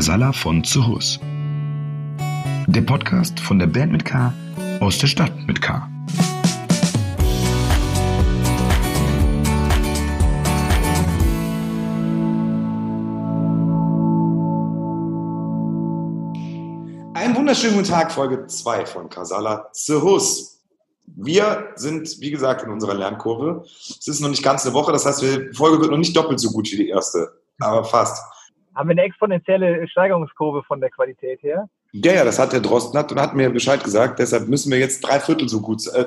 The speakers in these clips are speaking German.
Casala von Zuhus. Der Podcast von der Band mit K aus der Stadt mit K. Einen wunderschönen guten Tag, Folge 2 von Casala Zuhus. Wir sind, wie gesagt, in unserer Lernkurve. Es ist noch nicht ganz eine Woche, das heißt, die Folge wird noch nicht doppelt so gut wie die erste, aber fast. Haben wir eine exponentielle Steigerungskurve von der Qualität her? Ja, ja, das hat der Drosten hat und hat mir Bescheid gesagt. Deshalb müssen wir jetzt drei Viertel so gut, äh,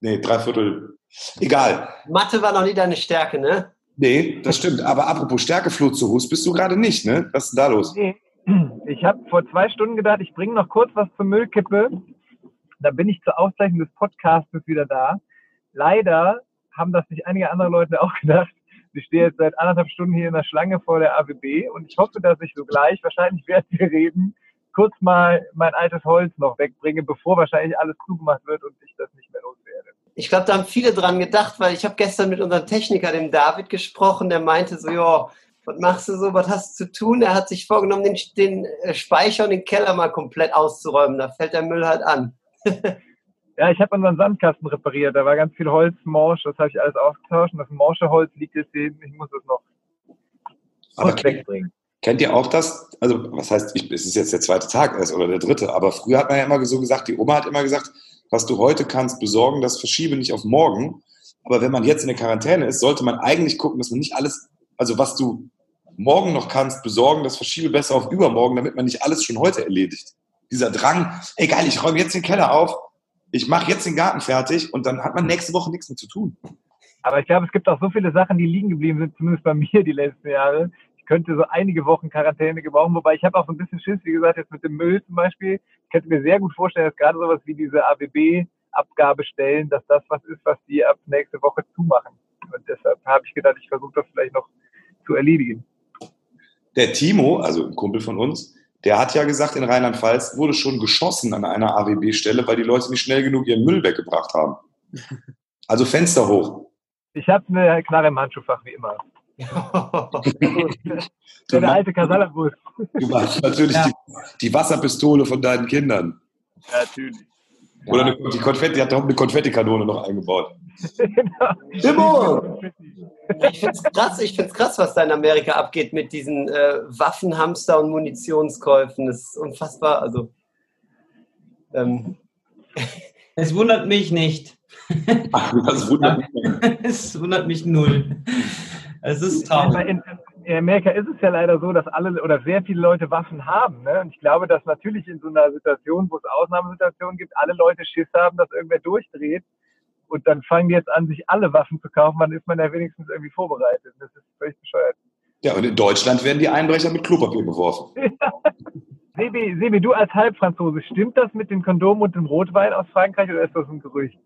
nee, drei Viertel, egal. Mathe war noch nie deine Stärke, ne? Nee, das stimmt. Aber apropos Stärkefloh zu Hus, bist du gerade nicht, ne? Was ist denn da los? Nee. Ich habe vor zwei Stunden gedacht, ich bringe noch kurz was zur Müllkippe. Dann bin ich zur Auszeichnung des Podcasts wieder da. Leider haben das nicht einige andere Leute auch gedacht. Ich stehe jetzt seit anderthalb Stunden hier in der Schlange vor der AWB und ich hoffe, dass ich so gleich, wahrscheinlich während wir reden, kurz mal mein altes Holz noch wegbringe, bevor wahrscheinlich alles zugemacht wird und ich das nicht mehr loswerde. Ich glaube, da haben viele dran gedacht, weil ich habe gestern mit unserem Techniker, dem David, gesprochen, der meinte so, ja, was machst du so, was hast du zu tun? Er hat sich vorgenommen, den, den Speicher und den Keller mal komplett auszuräumen. Da fällt der Müll halt an. Ja, ich habe unseren Sandkasten repariert. Da war ganz viel Holz morsch. Das habe ich alles ausgetauscht. Und das morsche Holz liegt jetzt hier. Ich muss es noch Aber wegbringen. kennt ihr auch das? Also, was heißt, ich, es ist jetzt der zweite Tag erst oder der dritte, aber früher hat man ja immer so gesagt, die Oma hat immer gesagt, was du heute kannst besorgen, das verschiebe nicht auf morgen. Aber wenn man jetzt in der Quarantäne ist, sollte man eigentlich gucken, dass man nicht alles, also was du morgen noch kannst besorgen, das verschiebe besser auf übermorgen, damit man nicht alles schon heute erledigt. Dieser Drang, egal, ich räume jetzt den Keller auf, ich mache jetzt den Garten fertig und dann hat man nächste Woche nichts mehr zu tun. Aber ich glaube, es gibt auch so viele Sachen, die liegen geblieben sind, zumindest bei mir die letzten Jahre. Ich könnte so einige Wochen Quarantäne gebrauchen, wobei ich habe auch so ein bisschen Schiss, wie gesagt, jetzt mit dem Müll zum Beispiel. Ich könnte mir sehr gut vorstellen, dass gerade sowas wie diese ABB-Abgabestellen, dass das was ist, was die ab nächste Woche zumachen. Und deshalb habe ich gedacht, ich versuche das vielleicht noch zu erledigen. Der Timo, also ein Kumpel von uns, der hat ja gesagt, in Rheinland-Pfalz wurde schon geschossen an einer AWB-Stelle, weil die Leute nicht schnell genug ihren Müll weggebracht haben. Also Fenster hoch. Ich habe eine Knarre im Handschuhfach, wie immer. Du, Der alte Kasalabus. du machst natürlich Ja. die, die Wasserpistole von deinen Kindern. Natürlich. Oder eine, die Konfetti, die hat eine Konfettikanone noch eingebaut. genau. Timo! Ich finde es krass, ich find's krass, was da in Amerika abgeht mit diesen äh, Waffenhamster und Munitionskäufen. Das ist unfassbar. Also, ähm, Es wundert mich nicht. Ach, das wundert mich. Es wundert mich null. Es ist traurig. In, Amerika ist es ja leider so, dass alle oder sehr viele Leute Waffen haben. Ne? Und ich glaube, dass natürlich in so einer Situation, wo es Ausnahmesituationen gibt, alle Leute Schiss haben, dass irgendwer durchdreht. Und dann fangen die jetzt an, sich alle Waffen zu kaufen. Dann ist man ja wenigstens irgendwie vorbereitet. Das ist völlig bescheuert. Ja, und in Deutschland werden die Einbrecher mit Klopapier beworfen. Sebi, Sebi, du als Halbfranzose, stimmt das mit dem Kondom und dem Rotwein aus Frankreich oder ist das ein Gerücht?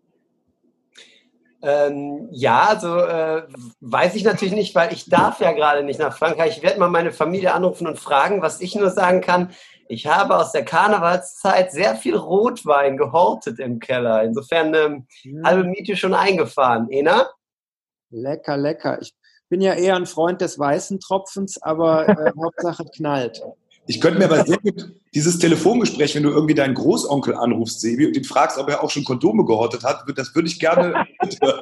Ähm, ja, also äh, weiß ich natürlich nicht, weil ich darf ja gerade nicht nach Frankreich. Ich werde mal meine Familie anrufen und fragen, was ich nur sagen kann. Ich habe aus der Karnevalszeit sehr viel Rotwein gehortet im Keller. Insofern ähm, halbe Miete schon eingefahren. Ena? Lecker, lecker. Ich bin ja eher ein Freund des weißen Tropfens, aber äh, Hauptsache knallt. Ich könnte mir aber sehr gut dieses Telefongespräch, wenn du irgendwie deinen Großonkel anrufst, Sebi, und ihn fragst, ob er auch schon Kondome gehortet hat, das würde ich gerne.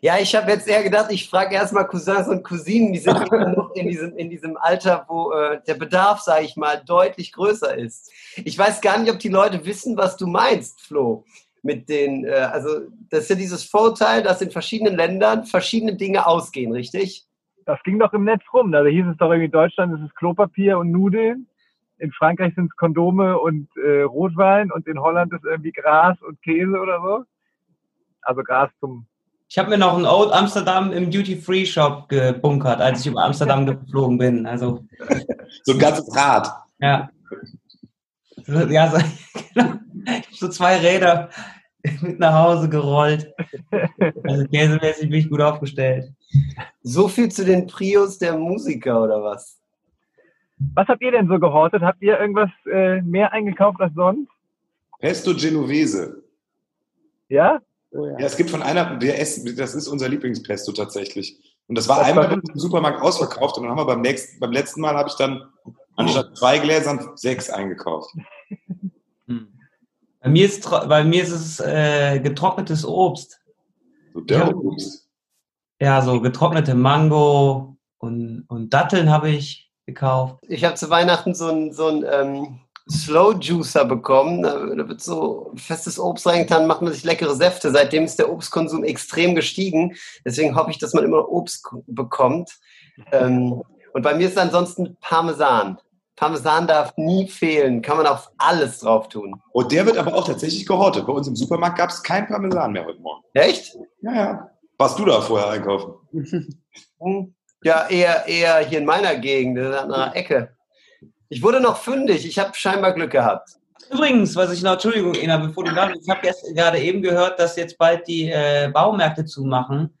Ja, ich habe jetzt eher gedacht, ich frage erstmal Cousins und Cousinen, die sind immer noch in diesem, in diesem Alter, wo äh, der Bedarf, sage ich mal, deutlich größer ist. Ich weiß gar nicht, ob die Leute wissen, was du meinst, Flo. Mit den, äh, also das ist ja dieses Vorteil, dass in verschiedenen Ländern verschiedene Dinge ausgehen, richtig? Das ging doch im Netz rum. Da hieß es doch irgendwie, in Deutschland ist es Klopapier und Nudeln. In Frankreich sind es Kondome und äh, Rotwein und in Holland ist irgendwie Gras und Käse oder so. Also Gras zum. Ich habe mir noch einen Old Amsterdam im Duty-Free-Shop gebunkert, als ich über Amsterdam geflogen bin. Also, so ein ganzes Rad. ja. So, Ja, so, genau. So zwei Räder mit nach Hause gerollt. Also käsemäßig bin ich gut aufgestellt. So viel zu den Prios der Musiker oder was? Was habt ihr denn so gehortet? Habt ihr irgendwas äh, mehr eingekauft als sonst? Pesto Genovese. Ja? Oh, ja. Ja, es gibt von einer, wir essen, das ist unser Lieblingspesto tatsächlich. Und das war Das einmal war- im Supermarkt ausverkauft und dann haben wir beim nächsten, beim letzten Mal habe ich dann Anstatt zwei Gläsern sechs eingekauft. Hm. Bei mir ist, bei mir ist es äh, getrocknetes Obst. So der Ja. Obst. Ja, so getrocknete Mango und, und Datteln habe ich gekauft. Ich habe zu Weihnachten so einen so ähm, Slow Juicer bekommen. Da, wird so festes Obst reingetan, macht man sich leckere Säfte. Seitdem ist der Obstkonsum extrem gestiegen. Deswegen hoffe ich, dass man immer Obst bekommt. Ähm, und bei mir ist ansonsten Parmesan. Parmesan darf nie fehlen. Kann man auf alles drauf tun. Und der wird aber auch tatsächlich gehortet. Bei uns im Supermarkt gab es kein Parmesan mehr heute Morgen. Echt? Ja, ja. Warst du da vorher einkaufen? Ja, eher, eher hier in meiner Gegend, in einer Ecke. Ich wurde noch fündig. Ich habe scheinbar Glück gehabt. Übrigens, was ich noch, Entschuldigung, Ina, bevor du da ich habe jetzt gerade eben gehört, dass jetzt bald die äh, Baumärkte zumachen.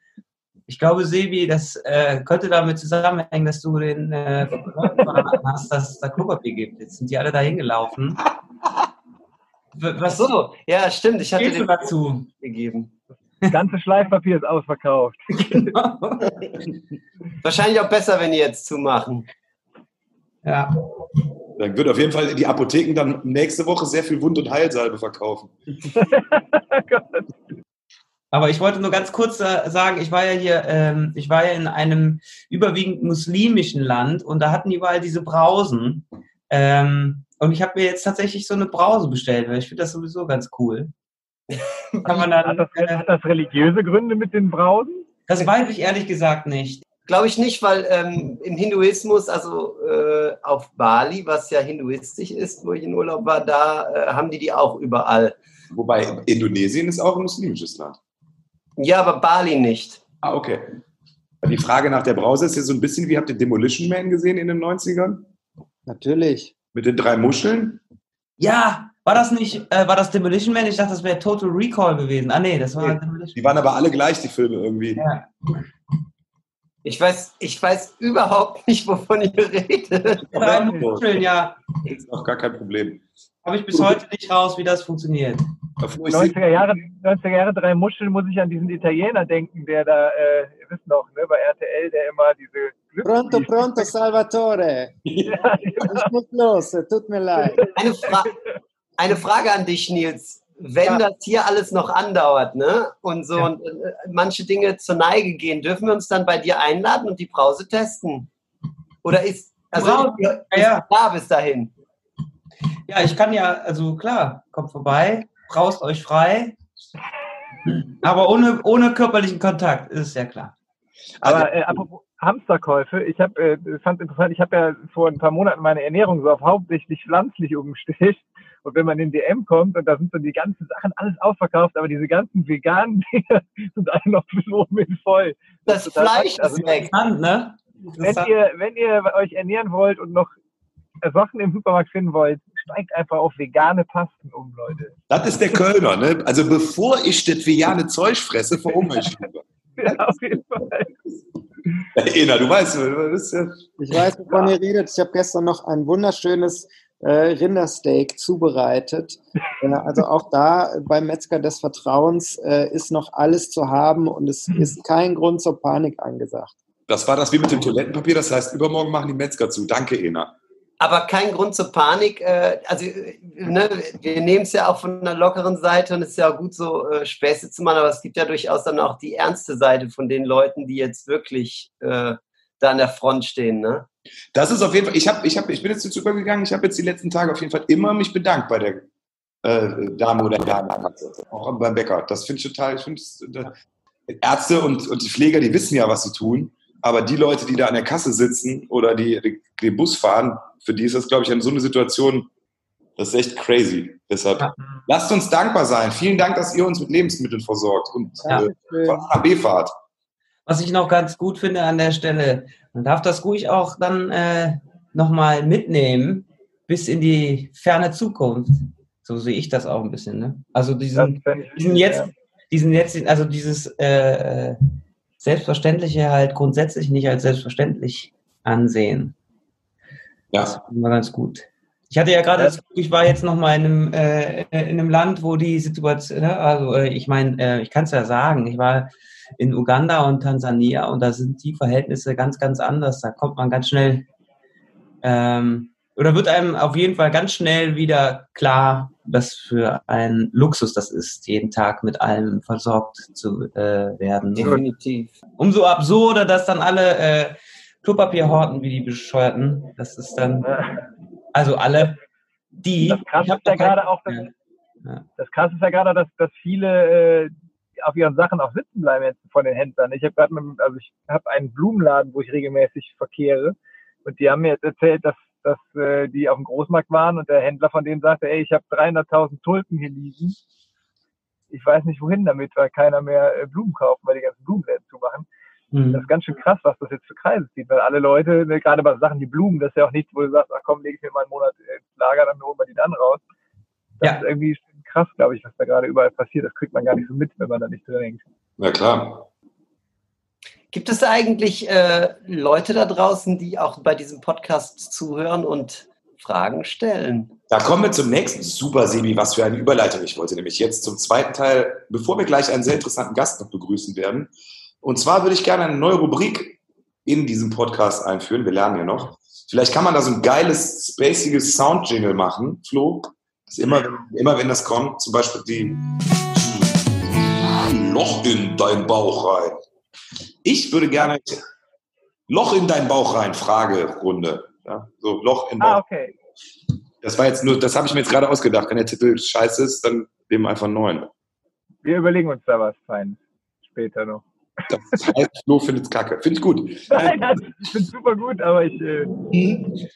Ich glaube, Sebi, das äh, könnte damit zusammenhängen, dass du den äh, hast, dass es da Klopapier gibt. Jetzt sind die alle dahin gelaufen. W- Ach Was so, ja, stimmt. Ich hatte den dazu? gegeben. Das ganze Schleifpapier ist ausverkauft. Wahrscheinlich auch besser, wenn die jetzt zumachen. ja. Dann wird auf jeden Fall die Apotheken dann nächste Woche sehr viel Wund- und Heilsalbe verkaufen. Aber ich wollte nur ganz kurz äh, sagen, ich war ja hier, ähm, ich war ja in einem überwiegend muslimischen Land und da hatten die überall diese Brausen. Ähm, und ich habe mir jetzt tatsächlich so eine Brause bestellt, weil ich finde das sowieso ganz cool. Kann man Hat dann, das, äh, hat das religiöse Gründe mit den Brausen? das weiß ich ehrlich gesagt nicht. Glaube ich nicht, weil ähm, im Hinduismus, also äh, auf Bali, was ja hinduistisch ist, wo ich in Urlaub war, da äh, haben die die auch überall. Wobei Indonesien ist auch ein muslimisches Land. Ja, aber Bali nicht. Ah, okay. Die Frage nach der Brause ist ja so ein bisschen, wie habt ihr Demolition Man gesehen in den 90ern? Natürlich. Mit den drei Muscheln? Ja, war das nicht, äh, war das Demolition Man? Ich dachte, das wäre Total Recall gewesen. Ah nee, das war Nee. Demolition Die waren aber alle gleich, die Filme irgendwie. Ja. Ich weiß, ich weiß überhaupt nicht, wovon ihr redet. Drei Muscheln, ja. Ist auch gar kein Problem. Habe ich bis heute nicht raus, wie das funktioniert. Obwohl ich sehe- 90er Jahre, 90er Jahre drei Muscheln muss ich an diesen Italiener denken, der da, äh, ihr wisst noch, ne, bei RTL, der immer diese Pronto, pronto, Salvatore. Ja, Ich muss los, tut mir leid. Eine, Fra eine Frage an dich, Nils. Wenn Ja. das hier alles noch andauert, ne, und so Ja. und, äh, manche Dinge zur Neige gehen, dürfen wir uns dann bei dir einladen und die Brause testen? Oder ist, also Brause? ist, ist Ja, klar bis dahin? Ja, ich kann ja, also klar, kommt vorbei, braust euch frei. Aber ohne, ohne körperlichen Kontakt, ist ja klar. Aber äh, apropos Hamsterkäufe, ich habe, äh, fand interessant, ich habe ja vor ein paar Monaten meine Ernährung so auf hauptsächlich pflanzlich umgestellt. Und wenn man in DM kommt und da sind so die ganzen Sachen alles ausverkauft, aber diese ganzen veganen Dinge sind alle noch bis oben hin voll. Das total Fleisch. Also, ist weg. Interessant, ne? Wenn ihr, wenn ihr euch ernähren wollt und noch Sachen im Supermarkt finden wollt, steigt einfach auf vegane Pasten um, Leute. Das ist der Kölner, ne? Also bevor ich das vegane Zeug fresse, verhungere ich lieber. Ja, auf jeden Fall. Ena, du weißt, du bist ja. Ich weiß, wovon ihr redet. Ich habe gestern noch ein wunderschönes Rindersteak zubereitet. Äh, also auch da äh, beim Metzger des Vertrauens äh, ist noch alles zu haben und es ist kein Grund zur Panik angesagt. Das war das wie mit dem Toilettenpapier, das heißt, übermorgen machen die Metzger zu. Danke, Ena. Aber kein Grund zur Panik. Äh, also, äh, ne, wir nehmen es ja auch von einer lockeren Seite und es ist ja auch gut, so äh, Späße zu machen, aber es gibt ja durchaus dann auch die ernste Seite von den Leuten, die jetzt wirklich äh, da an der Front stehen. Ne? Das ist auf jeden Fall, ich, hab, ich, hab, ich bin jetzt jetzt übergegangen, ich habe jetzt die letzten Tage auf jeden Fall immer mich bedankt bei der äh, Dame oder Dame, auch beim Bäcker. Das finde ich total, ich finde äh, Ärzte und, und die Pfleger, die wissen ja, was sie tun, aber die Leute, die da an der Kasse sitzen oder die, die den Bus fahren, für die ist das, glaube ich, in so eine Situation, das ist echt crazy. Deshalb Ja. lasst uns dankbar sein. Vielen Dank, dass ihr uns mit Lebensmitteln versorgt und Ja. äh, von A nach B fahrt. Was ich noch ganz gut finde an der Stelle, man darf das ruhig auch dann äh, nochmal mitnehmen bis in die ferne Zukunft. So sehe ich das auch ein bisschen. Ne? Also Das diesen, diesen jetzt, diesen jetzt, also dieses äh, Selbstverständliche halt grundsätzlich nicht als selbstverständlich ansehen. Das Ja. war ganz gut. Ich hatte ja gerade, das Glück, ich war jetzt noch mal in einem, äh, in einem Land, wo die Situation, ne, also äh, ich meine, äh, ich kann es ja sagen, ich war in Uganda und Tansania und da sind die Verhältnisse ganz, ganz anders. Da kommt man ganz schnell ähm, oder wird einem auf jeden Fall ganz schnell wieder klar, was für ein Luxus das ist, jeden Tag mit allem versorgt zu äh, werden. Definitiv. Umso absurder, dass dann alle äh, Klopapier horten wie die Bescheuerten. Das ist dann, also alle, die. Das Krasse ist ja gerade auch, dass, Ja. das Krasse ist ja gerade, dass, dass viele äh, auf ihren Sachen auch sitzen bleiben jetzt von den Händlern. Ich habe gerade, also ich habe einen Blumenladen, wo ich regelmäßig verkehre, und die haben mir jetzt erzählt, dass, dass äh, die auf dem Großmarkt waren und der Händler von denen sagte, ey, ich habe 300.000 Tulpen hier liegen. Ich weiß nicht wohin damit, weil keiner mehr äh, Blumen kauft, weil die ganzen Blumenläden zumachen. Das Hm. ist ganz schön krass, was das jetzt für Kreise zieht, weil alle Leute, ne, gerade bei Sachen wie Blumen, das ist ja auch nichts, wo du sagst, ach komm, lege ich mir mal einen Monat ins Lager, dann holen wir die dann raus. Das Ja. ist irgendwie schon krass, glaube ich, was da gerade überall passiert. Das kriegt man gar nicht so mit, wenn man da nicht drin hängt. Na klar. Gibt es da eigentlich äh, Leute da draußen, die auch bei diesem Podcast zuhören und Fragen stellen? Da kommen wir zum nächsten. Super, Sebi, was für eine Überleitung. Ich wollte nämlich jetzt zum zweiten Teil, bevor wir gleich einen sehr interessanten Gast noch begrüßen werden. Und zwar würde ich gerne eine neue Rubrik in diesem Podcast einführen. Wir lernen ja noch. Vielleicht kann man da so ein geiles, spaciges Sound-Jingle machen, Flo. Immer, wenn- immer wenn das kommt, zum Beispiel die Loch in deinen Bauch rein. Ich würde gerne Loch in deinen Bauch rein, Fragerunde. Ja, so Loch in den Bauch. Ah, okay. Das war jetzt nur, das habe ich mir jetzt gerade ausgedacht. Wenn der Titel scheiße ist, dann nehmen wir einfach einen neuen. Wir überlegen uns da was Feines. Später noch. Das heißt, Flo findet kacke. Finde ich gut. Nein, ich finde super gut, aber ich, äh,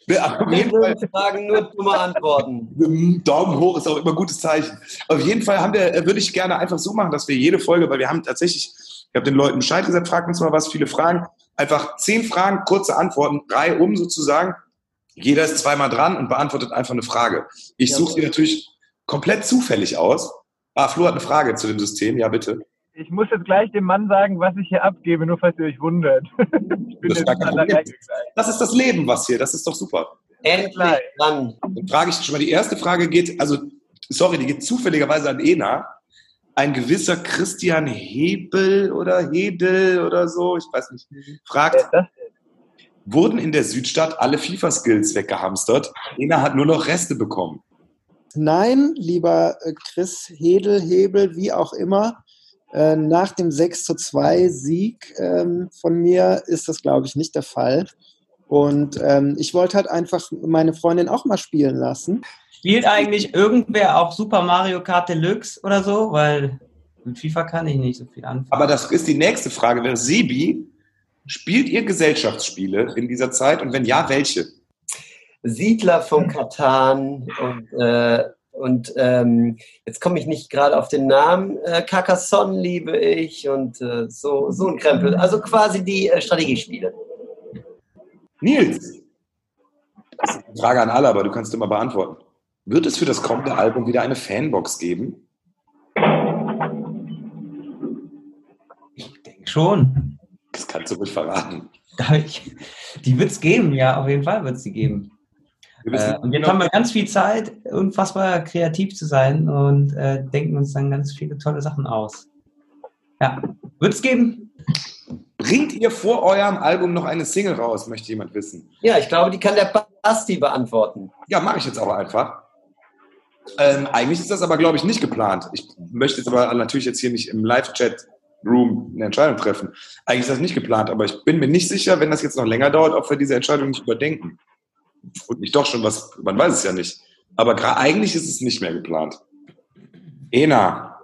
Ja, Auf jeden Fall, Fragen nur dumme Antworten. ähm, Daumen hoch ist auch immer ein gutes Zeichen. Auf jeden Fall haben wir, äh, würde ich gerne einfach so machen, dass wir jede Folge, weil wir haben tatsächlich, ich habe den Leuten Bescheid gesagt, fragt uns mal was, viele Fragen. Einfach zehn Fragen, kurze Antworten, drei um sozusagen. Jeder ist zweimal dran und beantwortet einfach eine Frage. Ich suche sie natürlich komplett zufällig aus. Ah, Flo hat eine Frage zu dem System. Ja, bitte. Ich muss jetzt gleich dem Mann sagen, was ich hier abgebe, nur falls ihr euch wundert. ich bin Das ist gleich. Das ist das Leben, was hier. Das ist doch super. Endlich. Dann frage ich schon mal, die erste Frage geht, also, sorry, die geht zufälligerweise an Ena. Ein gewisser Christian Hebel oder Hedel oder so, ich weiß nicht, fragt, wurden in der Südstadt alle FIFA-Skills weggehamstert? Ena hat nur noch Reste bekommen. Nein, lieber Chris Hedel, Hebel, wie auch immer. Äh, Nach dem 6 zu 2 Sieg ähm, von mir ist das, glaube ich, nicht der Fall. Und ähm, ich wollte halt einfach meine Freundin auch mal spielen lassen. Spielt eigentlich irgendwer auch Super Mario Kart Deluxe oder so? Weil mit FIFA kann ich nicht so viel anfangen. Aber das ist die nächste Frage. Wäre Sebi, spielt ihr Gesellschaftsspiele in dieser Zeit? Und wenn ja, welche? Siedler von Katan und, äh, und ähm, jetzt komme ich nicht gerade auf den Namen. Äh, Carcassonne liebe ich und äh, so, so ein Krempel. Also quasi die äh, Strategiespiele. Nils, das ist eine Frage an alle, aber du kannst immer beantworten. Wird es für das kommende Album wieder eine Fanbox geben? Ich denke schon. Das kannst du ruhig verraten. Darf ich? Die wird es geben, ja, auf jeden Fall wird es die geben. Äh, und jetzt haben wir ganz viel Zeit, unfassbar kreativ zu sein und äh, denken uns dann ganz viele tolle Sachen aus. Ja, wird es geben? Bringt ihr vor eurem Album noch eine Single raus, möchte jemand wissen. Ja, ich glaube, die kann der Basti beantworten. Ja, mache ich jetzt auch einfach. Ähm, eigentlich ist das aber, glaube ich, nicht geplant. Ich möchte jetzt aber natürlich jetzt hier nicht im Live-Chat-Room eine Entscheidung treffen. Eigentlich ist das nicht geplant, aber ich bin mir nicht sicher, wenn das jetzt noch länger dauert, ob wir diese Entscheidung nicht überdenken. Und nicht doch schon was, man weiß es ja nicht. Aber eigentlich ist es nicht mehr geplant. Ena,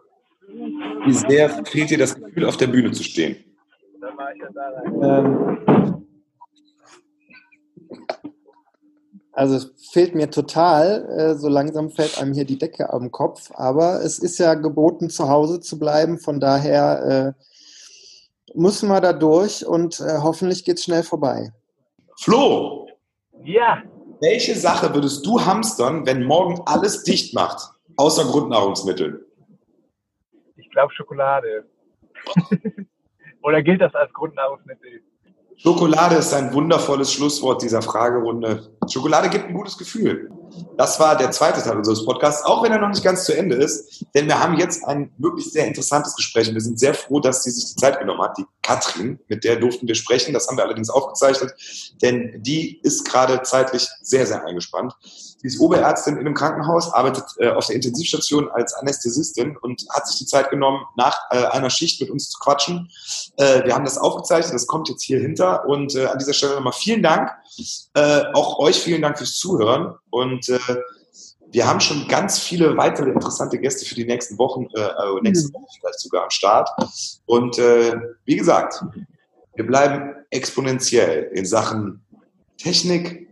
wie sehr fehlt dir das Gefühl, auf der Bühne zu stehen? Ähm, also es fehlt mir total, äh, so langsam fällt einem hier die Decke am Kopf, aber es ist ja geboten, zu Hause zu bleiben, von daher äh, müssen wir da durch und äh, hoffentlich geht es schnell vorbei. Flo, Ja, welche Sache würdest du hamstern, wenn morgen alles dicht macht, außer Grundnahrungsmittel? ich glaube Schokolade. Oder gilt das als Grundnahrungsmittel? Schokolade ist ein wundervolles Schlusswort dieser Fragerunde. Schokolade gibt ein gutes Gefühl. Das war der zweite Teil unseres Podcasts, auch wenn er noch nicht ganz zu Ende ist. Denn wir haben jetzt ein wirklich sehr interessantes Gespräch. Und wir sind sehr froh, dass sie sich die Zeit genommen hat. Die Katrin, mit der durften wir sprechen. Das haben wir allerdings aufgezeichnet, denn die ist gerade zeitlich sehr, sehr eingespannt. Sie ist Oberärztin in einem Krankenhaus, arbeitet äh, auf der Intensivstation als Anästhesistin und hat sich die Zeit genommen, nach äh, einer Schicht mit uns zu quatschen. Äh, wir haben das aufgezeichnet, das kommt jetzt hier hinter. Und äh, an dieser Stelle nochmal vielen Dank. Äh, auch euch vielen Dank fürs Zuhören. Und äh, wir haben schon ganz viele weitere interessante Gäste für die nächsten Wochen, äh, äh nächste Woche vielleicht sogar am Start. Und äh, wie gesagt, wir bleiben exponentiell in Sachen Technik,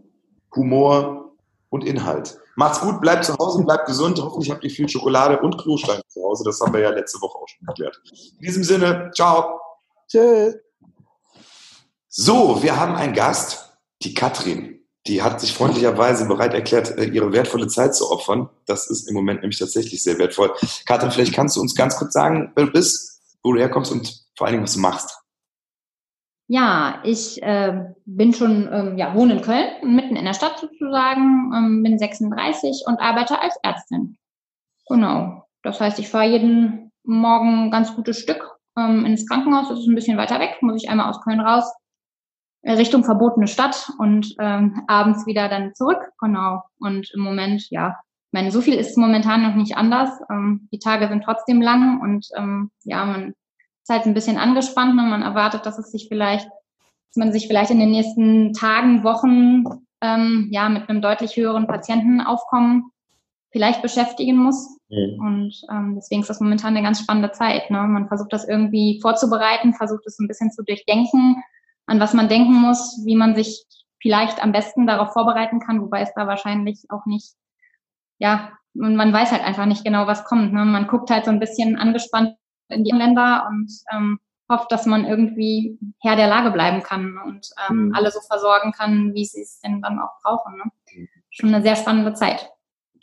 Humor und Inhalt. Macht's gut, bleibt zu Hause, bleibt gesund. Hoffentlich habt ihr viel Schokolade und Klosteine zu Hause. Das haben wir ja letzte Woche auch schon geklärt. In diesem Sinne, ciao. Tschüss. So, wir haben einen Gast, die Katrin. Die hat sich freundlicherweise bereit erklärt, äh, ihre wertvolle Zeit zu opfern. Das ist im Moment nämlich tatsächlich sehr wertvoll. Katrin, vielleicht kannst du uns ganz kurz sagen, wer du bist, wo du herkommst und vor allen Dingen, was du machst. Ja, ich äh, bin schon, ähm, ja, wohne in Köln, mitten in der Stadt sozusagen, ähm, bin 36 und arbeite als Ärztin. Genau. Das heißt, ich fahre jeden Morgen ein ganz gutes Stück ähm, ins Krankenhaus. Das ist ein bisschen weiter weg, muss ich einmal aus Köln raus Richtung verbotene Stadt und ähm, abends wieder dann zurück. Genau. Und im Moment, ja, ich meine, so viel ist momentan noch nicht anders. Ähm, die Tage sind trotzdem lang und ähm, ja, man ist halt ein bisschen angespannt und man erwartet, dass es sich vielleicht, dass man sich vielleicht in den nächsten Tagen, Wochen ähm, ja mit einem deutlich höheren Patientenaufkommen vielleicht beschäftigen muss. Mhm. Und ähm, deswegen ist das momentan eine ganz spannende Zeit. Ne? Man versucht das irgendwie vorzubereiten, versucht es ein bisschen zu durchdenken an was man denken muss, wie man sich vielleicht am besten darauf vorbereiten kann, wobei es da wahrscheinlich auch nicht, ja, man weiß halt einfach nicht genau, was kommt. Ne? Man guckt halt so ein bisschen angespannt in die Länder und ähm, hofft, dass man irgendwie Herr der Lage bleiben kann und ähm, mhm. alle so versorgen kann, wie sie es denn dann auch brauchen. Ne? Schon eine sehr spannende Zeit.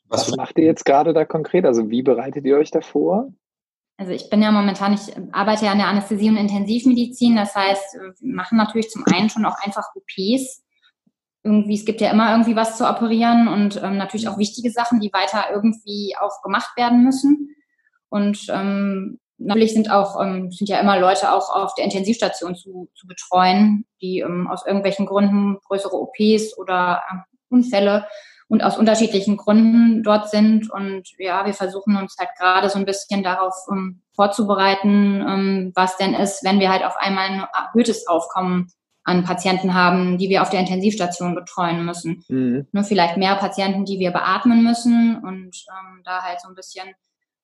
Was macht ihr jetzt gerade da konkret? Also wie bereitet ihr euch da vor? Also ich bin ja momentan, ich arbeite ja an der Anästhesie und Intensivmedizin. Das heißt, wir machen natürlich zum einen schon auch einfach OPs. Irgendwie, es gibt ja immer irgendwie was zu operieren und ähm, natürlich auch wichtige Sachen, die weiter irgendwie auch gemacht werden müssen. Und ähm, natürlich sind auch, ähm, sind ja immer Leute auch auf der Intensivstation zu, zu betreuen, die ähm, aus irgendwelchen Gründen größere OPs oder äh, Unfälle und aus unterschiedlichen Gründen dort sind. Und ja, wir versuchen uns halt gerade so ein bisschen darauf um, ähm, vorzubereiten, um, ähm, was denn ist, wenn wir halt auf einmal ein erhöhtes Aufkommen an Patienten haben, die wir auf der Intensivstation betreuen müssen. Mhm. Nur vielleicht mehr Patienten, die wir beatmen müssen und ähm, da halt so ein bisschen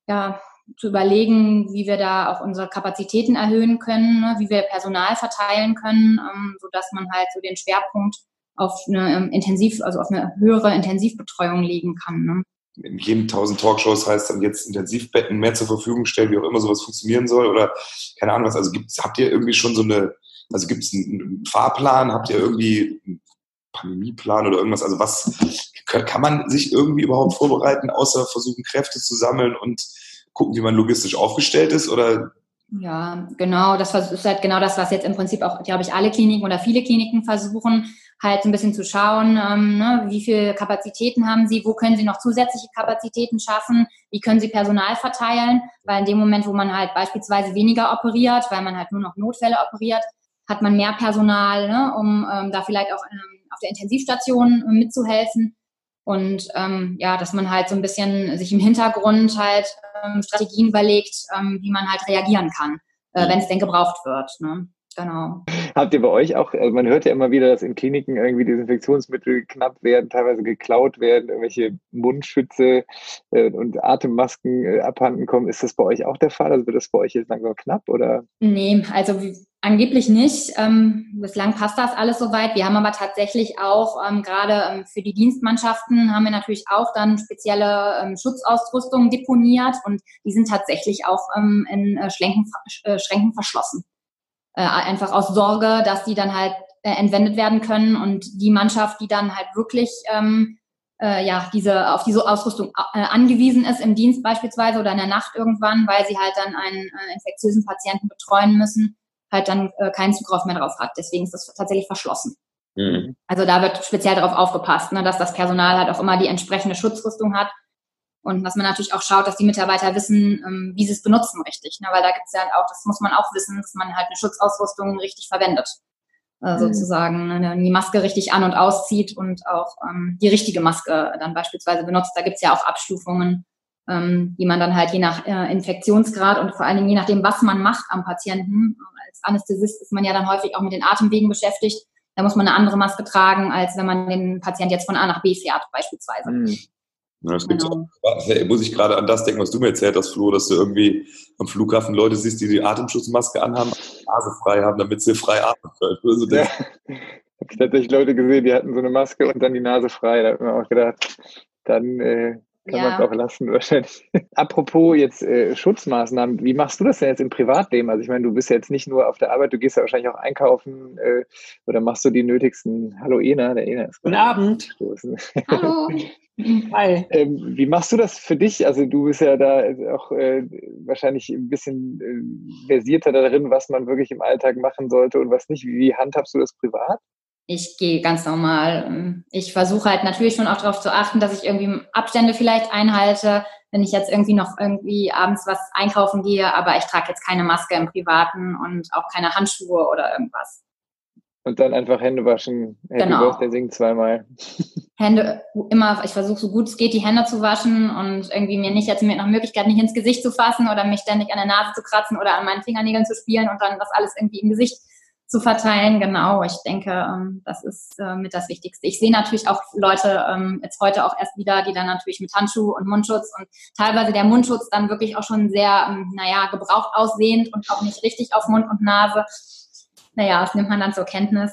ja, zu überlegen, wie wir da auch unsere Kapazitäten erhöhen können, ne, wie wir Personal verteilen können, ähm, sodass man halt so den Schwerpunkt auf eine ähm, Intensiv, also auf eine höhere Intensivbetreuung legen kann. Ne? in jedem tausend Talkshows heißt dann jetzt Intensivbetten mehr zur Verfügung stellen, wie auch immer sowas funktionieren soll oder keine Ahnung was. Also gibt's, habt ihr irgendwie schon so eine, also gibt es einen, Fahrplan, habt ihr irgendwie einen Pandemieplan oder irgendwas? Also was kann man sich irgendwie überhaupt vorbereiten, außer versuchen Kräfte zu sammeln und gucken, wie man logistisch aufgestellt ist oder ja, genau. Das ist halt genau das, was jetzt im Prinzip auch, glaube ich, alle Kliniken oder viele Kliniken versuchen, halt ein bisschen zu schauen, ähm, ne, wie viele Kapazitäten haben sie, wo können sie noch zusätzliche Kapazitäten schaffen, wie können sie Personal verteilen, weil in dem Moment, wo man halt beispielsweise weniger operiert, weil man halt nur noch Notfälle operiert, hat man mehr Personal, ne, um ähm, da vielleicht auch ähm, auf der Intensivstation äh, mitzuhelfen. Und ähm, ja, dass man halt so ein bisschen sich im Hintergrund halt ähm, Strategien überlegt, ähm, wie man halt reagieren kann, äh, mhm. wenn es denn gebraucht wird. Ne? Genau. Habt ihr bei euch auch, also man hört ja immer wieder, dass in Kliniken irgendwie Desinfektionsmittel knapp werden, teilweise geklaut werden, irgendwelche Mundschütze äh, und Atemmasken äh, abhanden kommen. Ist das bei euch auch der Fall? Also wird das bei euch jetzt langsam knapp oder? Nee, also wie, angeblich nicht. Ähm, bislang passt das alles soweit. Wir haben aber tatsächlich auch ähm, gerade ähm, für die Dienstmannschaften haben wir natürlich auch dann spezielle ähm, Schutzausrüstungen deponiert und die sind tatsächlich auch ähm, in äh, Schränken, äh, Schränken verschlossen äh, einfach aus Sorge, dass die dann halt äh, entwendet werden können und die Mannschaft, die dann halt wirklich ähm, äh, ja diese auf diese Ausrüstung äh, angewiesen ist im Dienst beispielsweise oder in der Nacht irgendwann, weil sie halt dann einen äh, infektiösen Patienten betreuen müssen, halt dann äh, keinen Zugriff mehr darauf hat. Deswegen ist das tatsächlich verschlossen. Mhm. Also da wird speziell darauf aufgepasst, ne, dass das Personal halt auch immer die entsprechende Schutzrüstung hat und dass man natürlich auch schaut, dass die Mitarbeiter wissen, ähm, wie sie es benutzen richtig. Ne? Weil da gibt es ja halt auch, das muss man auch wissen, dass man halt eine Schutzausrüstung richtig verwendet. Äh, Mhm. sozusagen ne, die Maske richtig an- und auszieht und auch ähm, die richtige Maske dann beispielsweise benutzt. Da gibt's ja auch Abstufungen, ähm, die man dann halt je nach äh, Infektionsgrad und vor allen Dingen je nachdem, was man macht am Patienten. Als Anästhesist ist man ja dann häufig auch mit den Atemwegen beschäftigt. Da muss man eine andere Maske tragen, als wenn man den Patient jetzt von A nach B fährt, beispielsweise. Mhm. Ja, das gibt's Genau. auch. Muss ich gerade an das denken, was du mir erzählt hast, Flo, dass du irgendwie am Flughafen Leute siehst, die die Atemschutzmaske anhaben, die Nase frei haben, damit sie frei atmen können. Also Ja. das, Habe ich tatsächlich Leute gesehen, die hatten so eine Maske und dann die Nase frei. Da hat man auch gedacht, dann äh, kann man es Ja. auch lassen wahrscheinlich. Apropos jetzt äh, Schutzmaßnahmen, wie machst du das denn jetzt im Privatleben? Also ich meine, du bist ja jetzt nicht nur auf der Arbeit, du gehst ja wahrscheinlich auch einkaufen äh, oder machst du die nötigsten. Hallo Ena, der Ena ist Guten Abend. gestoßen. Hallo. Hi. Ähm, wie machst du das für dich? Also du bist ja da auch äh, wahrscheinlich ein bisschen äh, versierter darin, was man wirklich im Alltag machen sollte und was nicht. Wie, wie handhabst du das privat? Ich gehe ganz normal. Ich versuche halt natürlich schon auch darauf zu achten, dass ich irgendwie Abstände vielleicht einhalte, wenn ich jetzt irgendwie noch irgendwie abends was einkaufen gehe, aber ich trage jetzt keine Maske im Privaten und auch keine Handschuhe oder irgendwas. Und dann einfach Hände waschen. Happy Genau. Birthday singen zweimal. Hände immer, ich versuche so gut es geht, die Hände zu waschen und irgendwie mir nicht jetzt mit nach Möglichkeit nicht ins Gesicht zu fassen oder mich ständig an der Nase zu kratzen oder an meinen Fingernägeln zu spielen und dann das alles irgendwie im Gesicht zu verteilen. Genau, ich denke, ähm, das ist äh, mit das Wichtigste. Ich sehe natürlich auch Leute ähm, jetzt heute auch erst wieder, die dann natürlich mit Handschuh und Mundschutz und teilweise der Mundschutz dann wirklich auch schon sehr, ähm, naja, gebraucht aussehend und auch nicht richtig auf Mund und Nase. Naja, das nimmt man dann zur Kenntnis.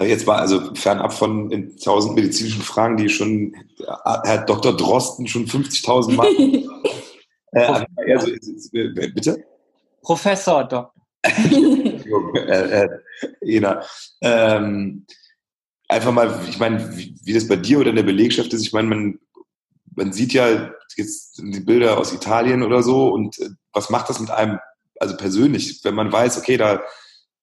Jetzt mal, also fernab von den tausend medizinischen Fragen, die schon äh, Herr Dr. Drosten schon 50.000 Mal. äh, aber eher so, äh, bitte? Professor Doc. Entschuldigung, äh, äh, Ena. Ähm, einfach mal, ich meine, wie, wie das bei dir oder in der Belegschaft ist, ich meine, man, man sieht ja jetzt die Bilder aus Italien oder so und äh, was macht das mit einem, also persönlich, wenn man weiß, okay, da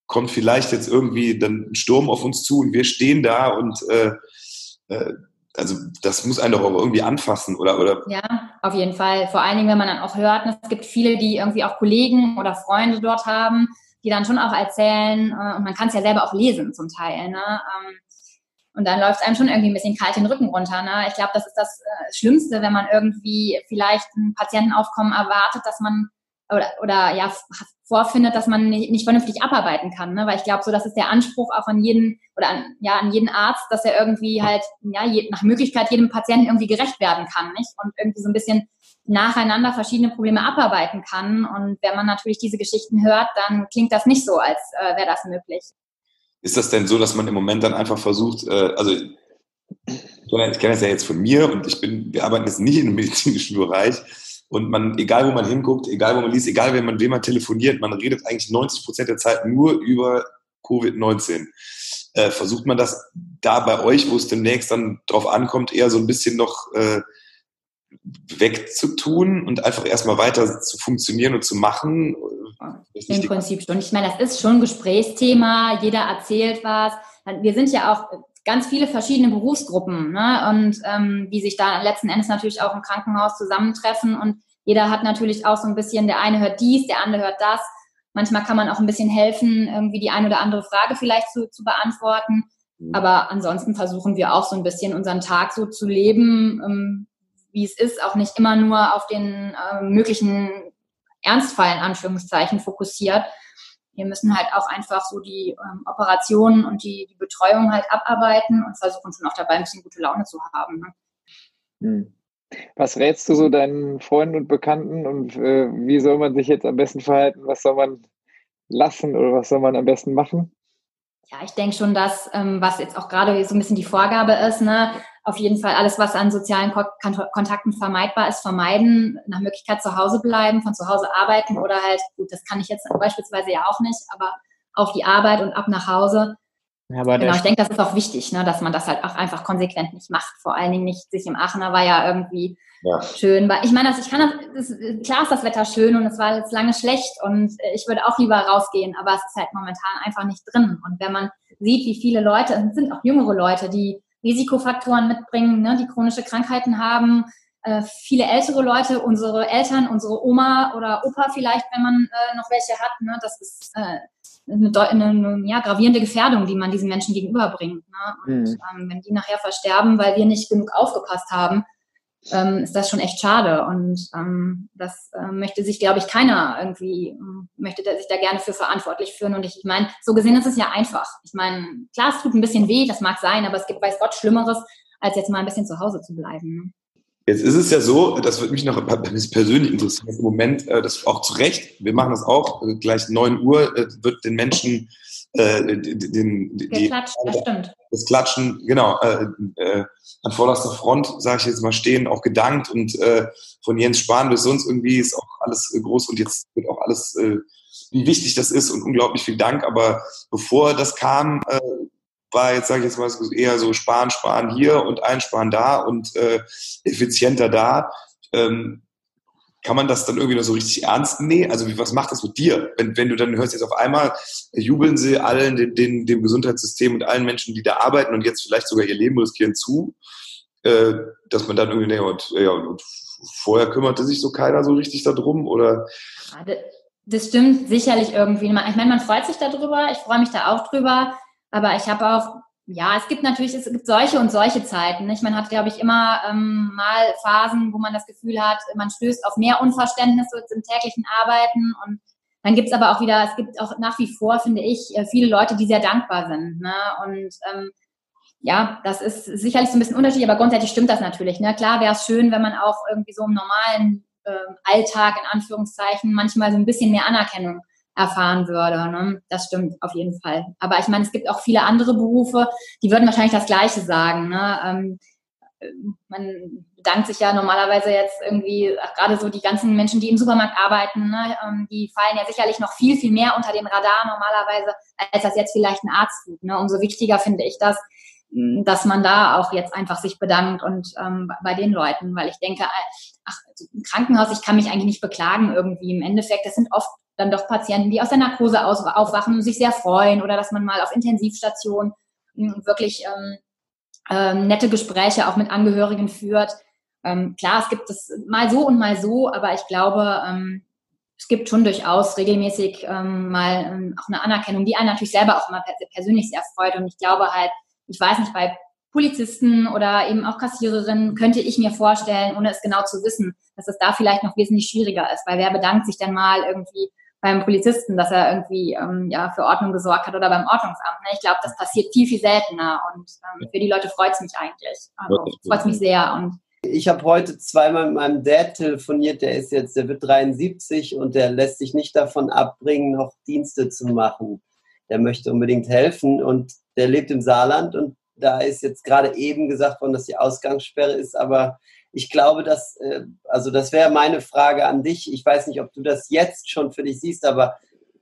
kommt vielleicht jetzt irgendwie dann ein Sturm auf uns zu und wir stehen da und äh, äh, also das muss einen doch auch irgendwie anfassen oder oder Ja, auf jeden Fall. Vor allen Dingen, wenn man dann auch hört, es gibt viele, die irgendwie auch Kollegen oder Freunde dort haben, die dann schon auch erzählen, äh, und man kann es ja selber auch lesen zum Teil, ne? Ähm, Und dann läuft es einem schon irgendwie ein bisschen kalt den Rücken runter. Ne? Ich glaube, das ist das äh, Schlimmste, wenn man irgendwie vielleicht ein Patientenaufkommen erwartet, dass man oder, oder ja vorfindet, dass man nicht, nicht vernünftig abarbeiten kann, ne? weil ich glaube, so das ist der Anspruch auch an jeden oder an, ja an jeden Arzt, dass er irgendwie halt ja je, nach Möglichkeit jedem Patienten irgendwie gerecht werden kann, nicht und irgendwie so ein bisschen nacheinander verschiedene Probleme abarbeiten kann. Und wenn man natürlich diese Geschichten hört, dann klingt das nicht so, als äh, wäre das möglich. Ist das denn so, dass man im Moment dann einfach versucht, äh, also ich kenne das ja jetzt von mir und ich bin, wir arbeiten jetzt nicht im medizinischen Bereich und man, egal wo man hinguckt, egal wo man liest, egal wenn man wem man telefoniert, man redet eigentlich 90 Prozent der Zeit nur über Covid-19. Äh, versucht man das da bei euch, wo es demnächst dann drauf ankommt, eher so ein bisschen noch äh, wegzutun und einfach erstmal weiter zu funktionieren und zu machen? Im Prinzip schon. Ich meine, das ist schon ein Gesprächsthema, jeder erzählt was. Wir sind ja auch ganz viele verschiedene Berufsgruppen ne? und ähm, die sich da letzten Endes natürlich auch im Krankenhaus zusammentreffen und jeder hat natürlich auch so ein bisschen, der eine hört dies, der andere hört das. Manchmal kann man auch ein bisschen helfen, irgendwie die eine oder andere Frage vielleicht zu, zu beantworten. Aber ansonsten versuchen wir auch so ein bisschen unseren Tag so zu leben, ähm, wie es ist, auch nicht immer nur auf den äh, möglichen Ernstfall in Anführungszeichen fokussiert. Wir müssen halt auch einfach so die ähm, Operationen und die, die Betreuung halt abarbeiten und versuchen schon auch dabei ein bisschen gute Laune zu haben. Ne? Hm. Was rätst du so deinen Freunden und Bekannten und äh, wie soll man sich jetzt am besten verhalten? Was soll man lassen oder was soll man am besten machen? Ja, ich denke schon, dass, ähm, was jetzt auch gerade so ein bisschen die Vorgabe ist, ne, auf jeden Fall alles, was an sozialen Ko Kontakten vermeidbar ist, vermeiden, nach Möglichkeit zu Hause bleiben, von zu Hause arbeiten oder halt, gut, das kann ich jetzt beispielsweise ja auch nicht, aber auf die Arbeit und ab nach Hause. Ja, aber genau, ich denke, das ist auch wichtig, ne, dass man das halt auch einfach konsequent nicht macht. Vor allen Dingen nicht sich im Aachener war ja irgendwie Ja. schön. Weil ich meine, das, ich kann das, das, klar ist das Wetter schön und es war jetzt lange schlecht und ich würde auch lieber rausgehen, aber es ist halt momentan einfach nicht drin. Und wenn man sieht, wie viele Leute, es sind auch jüngere Leute, die Risikofaktoren mitbringen, ne, die chronische Krankheiten haben, äh, viele ältere Leute, unsere Eltern, unsere Oma oder Opa vielleicht, wenn man äh, noch welche hat. Ne? Das ist äh, eine, eine ja, gravierende Gefährdung, die man diesen Menschen gegenüberbringt. Ne? Und mhm. ähm, wenn die nachher versterben, weil wir nicht genug aufgepasst haben, ähm, ist das schon echt schade. Und ähm, das äh, möchte sich, glaube ich, keiner irgendwie, ähm, möchte sich da gerne für verantwortlich führen. Und ich, ich meine, so gesehen ist es ja einfach. Ich meine, klar, es tut ein bisschen weh, das mag sein, aber es gibt, weiß Gott, Schlimmeres, als jetzt mal ein bisschen zu Hause zu bleiben. Ne? Jetzt ist es ja so, das würde mich noch persönlich interessieren, im Moment, äh, das auch zu Recht, wir machen das auch, äh, gleich 9 Uhr äh, wird den Menschen äh, den, die, Geklatscht, das stimmt. Das Klatschen, genau, äh, äh, an vorderster Front, sage ich jetzt mal, stehen, auch gedankt und äh, von Jens Spahn bis sonst irgendwie ist auch alles äh, groß und jetzt wird auch alles, äh, wie wichtig das ist und unglaublich viel Dank, aber bevor das kam, äh, war jetzt, sage ich jetzt mal, eher so sparen, sparen hier und einsparen da und äh, effizienter da. Ähm, kann man das dann irgendwie noch so richtig ernst nehmen? Also wie, was macht das mit dir? Wenn, wenn du dann hörst jetzt auf einmal, jubeln sie allen, den, den, dem Gesundheitssystem und allen Menschen, die da arbeiten und jetzt vielleicht sogar ihr Leben riskieren zu, äh, dass man dann irgendwie, nee, und, ja, und vorher kümmerte sich so keiner so richtig darum oder? Das stimmt sicherlich irgendwie. Ich meine, man freut sich darüber, ich freue mich da auch drüber. Aber ich habe auch, ja, es gibt natürlich, es gibt solche und solche Zeiten. Nicht? Man hat, glaube ich, immer ähm, mal Phasen, wo man das Gefühl hat, man stößt auf mehr Unverständnis im täglichen Arbeiten und dann gibt's aber auch wieder, es gibt auch nach wie vor, finde ich, äh, viele Leute, die sehr dankbar sind. Ne? Und ähm, ja, das ist sicherlich so ein bisschen unterschiedlich, aber grundsätzlich stimmt das natürlich. Ne? Klar wäre es schön, wenn man auch irgendwie so im normalen äh, Alltag in Anführungszeichen manchmal so ein bisschen mehr Anerkennung erfahren würde. Ne? Das stimmt auf jeden Fall. Aber ich meine, es gibt auch viele andere Berufe, die würden wahrscheinlich das Gleiche sagen. Ne? Ähm, man bedankt sich ja normalerweise jetzt irgendwie, gerade so die ganzen Menschen, die im Supermarkt arbeiten, ne, ähm, die fallen ja sicherlich noch viel, viel mehr unter den Radar normalerweise, als das jetzt vielleicht ein Arzt tut. Ne? Umso wichtiger finde ich das, dass man da auch jetzt einfach sich bedankt und ähm, bei den Leuten, weil ich denke, ach, also im Krankenhaus, ich kann mich eigentlich nicht beklagen irgendwie. Im Endeffekt, das sind oft dann doch Patienten, die aus der Narkose aufwachen und sich sehr freuen oder dass man mal auf Intensivstation hm, wirklich ähm, ähm, nette Gespräche auch mit Angehörigen führt. Ähm, klar, es gibt es mal so und mal so, aber ich glaube, ähm, es gibt schon durchaus regelmäßig ähm, mal ähm, auch eine Anerkennung, die einen natürlich selber auch immer persönlich sehr freut. Und ich glaube halt, ich weiß nicht, bei Polizisten oder eben auch Kassiererinnen könnte ich mir vorstellen, ohne es genau zu wissen, dass es da vielleicht noch wesentlich schwieriger ist, weil wer bedankt sich denn mal irgendwie beim Polizisten, dass er irgendwie ähm, ja für Ordnung gesorgt hat oder beim Ordnungsamt. Ne? Ich glaube, das passiert viel, viel seltener und ähm, für die Leute freut es mich eigentlich. Also, freut mich sehr. Und ich habe heute zweimal mit meinem Dad telefoniert, der ist jetzt, der wird 73 und der lässt sich nicht davon abbringen, noch Dienste zu machen. Der möchte unbedingt helfen und der lebt im Saarland und da ist jetzt gerade eben gesagt worden, dass die Ausgangssperre ist, aber ich glaube, dass, äh, also das wäre meine Frage an dich. Ich weiß nicht, ob du das jetzt schon für dich siehst, aber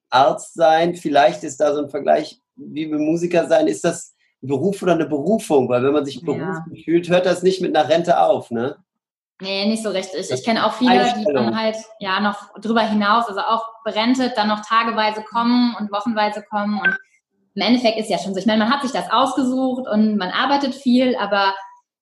Arzt sein, vielleicht ist da so ein Vergleich wie mit Musiker sein, ist das ein Beruf oder eine Berufung? Weil wenn man sich berufen ja. fühlt, hört das nicht mit einer Rente auf, ne? Nee, nicht so richtig. Ich kenne auch viele, die dann halt ja noch drüber hinaus, also auch berentet, dann noch tageweise kommen und wochenweise kommen. Und im Endeffekt ist ja schon so. Ich meine, man hat sich das ausgesucht und man arbeitet viel, aber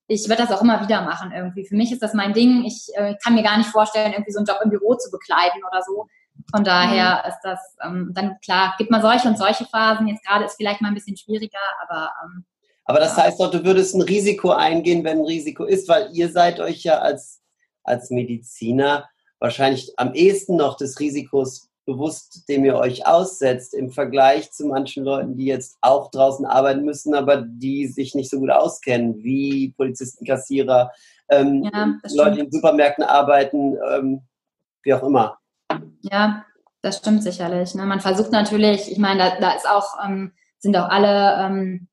ich werde das auch immer wieder machen irgendwie. Für mich ist das mein Ding. Ich äh, kann mir gar nicht vorstellen, irgendwie so einen Job im Büro zu bekleiden oder so. Von daher mhm. ist das ähm, dann klar, gibt man solche und solche Phasen. Jetzt gerade ist vielleicht mal ein bisschen schwieriger, aber. Ähm, aber das heißt doch, du würdest ein Risiko eingehen, wenn ein Risiko ist, weil ihr seid euch ja als, als Mediziner wahrscheinlich am ehesten noch des Risikos bewusst, dem ihr euch aussetzt, im Vergleich zu manchen Leuten, die jetzt auch draußen arbeiten müssen, aber die sich nicht so gut auskennen, wie Polizisten, Kassierer, ähm, ja, Leute, die in Supermärkten arbeiten, ähm, wie auch immer. Ja, das stimmt sicherlich. Ne? Man versucht natürlich, ich meine, da, da ist auch, ähm, sind auch alle ähm,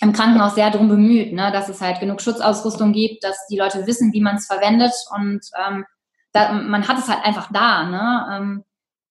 im Krankenhaus sehr darum bemüht, ne? dass es halt genug Schutzausrüstung gibt, dass die Leute wissen, wie man es verwendet und ähm, da, man hat es halt einfach da. Ne?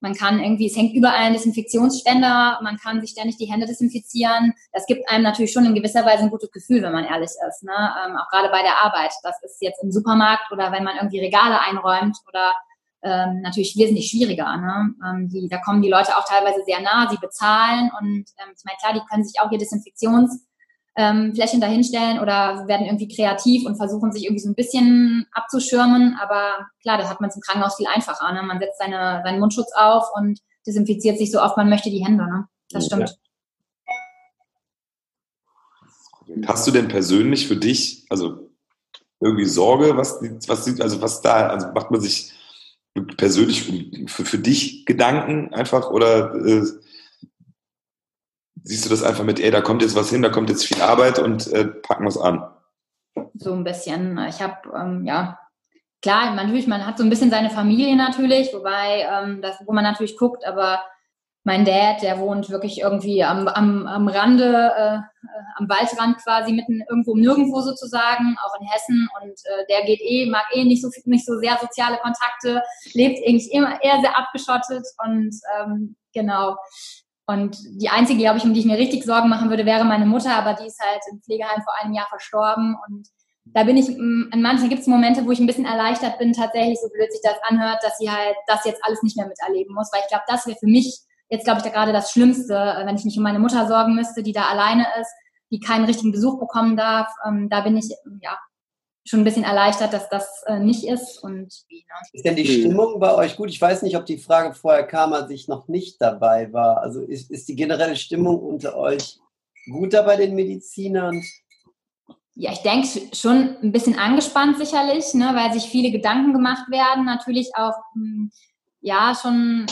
Man kann irgendwie, es hängt überall ein Desinfektionsspender, man kann sich ständig die Hände desinfizieren. Das gibt einem natürlich schon in gewisser Weise ein gutes Gefühl, wenn man ehrlich ist. Ne? Ähm, auch gerade bei der Arbeit. Das ist jetzt im Supermarkt oder wenn man irgendwie Regale einräumt oder ähm, natürlich wesentlich schwieriger. Ne? Ähm, die, da kommen die Leute auch teilweise sehr nah, sie bezahlen und ähm, ich meine, klar, die können sich auch ihr Desinfektionsflächen ähm, dahinstellen oder werden irgendwie kreativ und versuchen sich irgendwie so ein bisschen abzuschirmen, aber klar, das hat man zum Krankenhaus viel einfacher. Ne? Man setzt seine, seinen Mundschutz auf und desinfiziert sich so oft man möchte die Hände. Ne? Das stimmt. Hast du denn persönlich für dich, also irgendwie Sorge, was, was, also was da, also macht man sich persönlich für, für dich Gedanken einfach oder äh, siehst du das einfach mit, ey, da kommt jetzt was hin, da kommt jetzt viel Arbeit und äh, packen wir es an? So ein bisschen. Ich habe, ähm, ja, klar, man, natürlich, man hat so ein bisschen seine Familie natürlich, wobei, ähm, das, wo man natürlich guckt, aber mein Dad, der wohnt wirklich irgendwie am, am, am Rande, äh, am Waldrand quasi, mitten irgendwo nirgendwo sozusagen, auch in Hessen. Und äh, der geht eh, mag eh nicht so nicht so sehr soziale Kontakte, lebt eigentlich immer eher sehr abgeschottet und ähm, genau. Und die einzige, glaube ich, um die ich mir richtig Sorgen machen würde, wäre meine Mutter, aber die ist halt im Pflegeheim vor einem Jahr verstorben und da bin ich, in manchen gibt es Momente, wo ich ein bisschen erleichtert bin, tatsächlich, so blöd sich das anhört, dass sie halt das jetzt alles nicht mehr miterleben muss, weil ich glaube, das wäre für mich jetzt, glaube ich, da gerade das Schlimmste, äh, wenn ich mich um meine Mutter sorgen müsste, die da alleine ist, die keinen richtigen Besuch bekommen darf. Ähm, da bin ich ja schon ein bisschen erleichtert, dass das äh, nicht ist. Und ne? ist denn die Stimmung bei euch gut? Ich weiß nicht, ob die Frage vorher kam, als ich noch nicht dabei war. Also ist, ist die generelle Stimmung unter euch gut da bei den Medizinern? Ja, ich denke schon ein bisschen angespannt sicherlich, ne, weil sich viele Gedanken gemacht werden. Natürlich auch, hm, ja, schon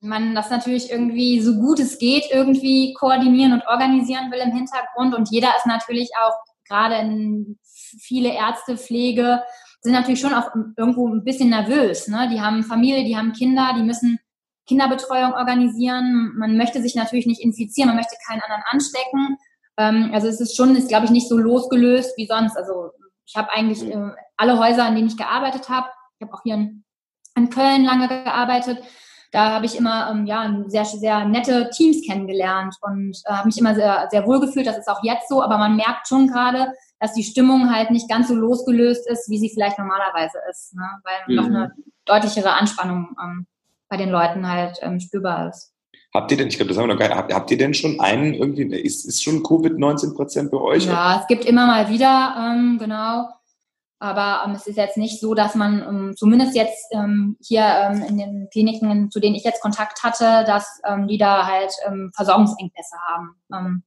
man das natürlich irgendwie so gut es geht irgendwie koordinieren und organisieren will im Hintergrund. Und jeder ist natürlich auch gerade in viele Ärzte, Pflege, sind natürlich schon auch irgendwo ein bisschen nervös. Ne? Die haben Familie, die haben Kinder, die müssen Kinderbetreuung organisieren. Man möchte sich natürlich nicht infizieren, man möchte keinen anderen anstecken. Ähm, also es ist schon, ist glaube ich nicht so losgelöst wie sonst. Also ich habe eigentlich äh, alle Häuser, an denen ich gearbeitet habe, ich habe auch hier in, in Köln lange gearbeitet, da habe ich immer ähm, ja, sehr, sehr nette Teams kennengelernt und äh, habe mich immer sehr, sehr wohl gefühlt. Das ist auch jetzt so, aber man merkt schon gerade, dass die Stimmung halt nicht ganz so losgelöst ist, wie sie vielleicht normalerweise ist, ne? weil mhm. noch eine deutlichere Anspannung ähm, bei den Leuten halt ähm, spürbar ist. Habt ihr denn, ich glaube, das haben wir noch gar nicht, habt, habt ihr denn schon einen irgendwie, ist, ist schon Covid-19 Prozent bei euch? Ja, es gibt immer mal wieder, ähm, genau. Aber ähm, es ist jetzt nicht so, dass man ähm, zumindest jetzt ähm, hier ähm, in den Kliniken, zu denen ich jetzt Kontakt hatte, dass ähm, die da halt ähm, Versorgungsengpässe haben. Ähm,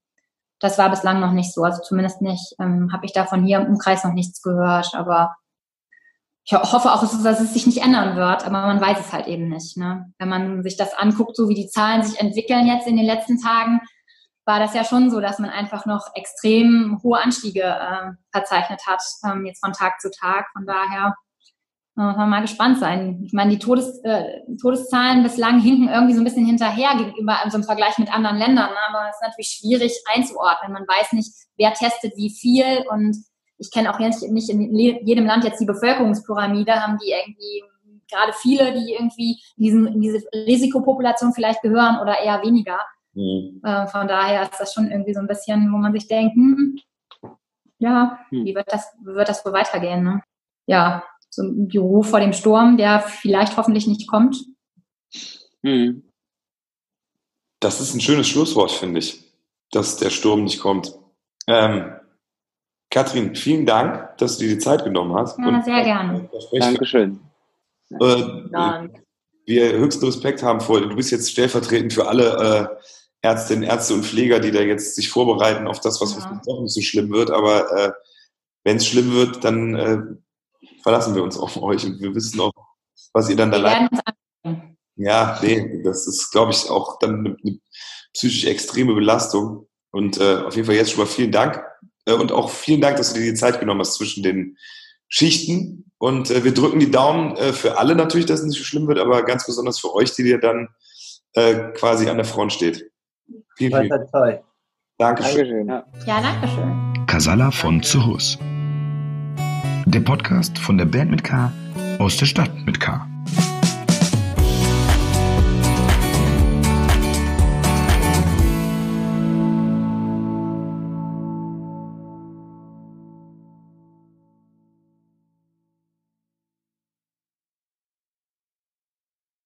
das war bislang noch nicht so. Also zumindest nicht, ähm, habe ich davon hier im Umkreis noch nichts gehört. Aber ich hoffe auch, dass es sich nicht ändern wird, aber man weiß es halt eben nicht. Ne? Wenn man sich das anguckt, so wie die Zahlen sich entwickeln jetzt in den letzten Tagen, war das ja schon so, dass man einfach noch extrem hohe Anstiege äh, verzeichnet hat, ähm, jetzt von Tag zu Tag. Von daher äh, muss man mal gespannt sein. Ich meine, die Todes, äh, Todeszahlen bislang hinken irgendwie so ein bisschen hinterher gegenüber so einem Vergleich mit anderen Ländern. Ne? Aber es ist natürlich schwierig einzuordnen. Man weiß nicht, wer testet wie viel und ich kenne auch nicht, nicht in jedem Land jetzt die Bevölkerungspyramide, haben die irgendwie gerade viele, die irgendwie in, diesen, in diese Risikopopulation vielleicht gehören oder eher weniger. Mhm. Äh, von daher ist das schon irgendwie so ein bisschen, wo man sich denkt, hm, ja, mhm. wie wird das, wird das wohl weitergehen? Ne? Ja, so ein Büro vor dem Sturm, der vielleicht hoffentlich nicht kommt. Mhm. Das ist ein schönes Schlusswort, finde ich, dass der Sturm nicht kommt. Ähm, Katrin, vielen Dank, dass du dir die Zeit genommen hast. Ja, sehr gerne. Dankeschön. Äh, wir höchsten Respekt haben vor dir. Du bist jetzt stellvertretend für alle äh, Ärztinnen, Ärzte und Pfleger, die da jetzt sich vorbereiten auf das, was ja. doch nicht so schlimm wird. Aber äh, wenn es schlimm wird, dann äh, verlassen wir uns auf euch und wir wissen auch, was ihr dann da leid. Ja, nee, das ist, glaube ich, auch dann eine, eine psychisch extreme Belastung. Und äh, auf jeden Fall jetzt schon mal vielen Dank. Äh, und auch vielen Dank, dass du dir die Zeit genommen hast zwischen den Schichten. Und äh, wir drücken die Daumen äh, für alle natürlich, dass es nicht so schlimm wird, aber ganz besonders für euch, die dir dann äh, quasi an der Front steht. Vielen, vielen Dank. Dankeschön. Dankeschön. Ja, ja danke schön. Kasala von Zuhus. Der Podcast von der Band mit K aus der Stadt mit K.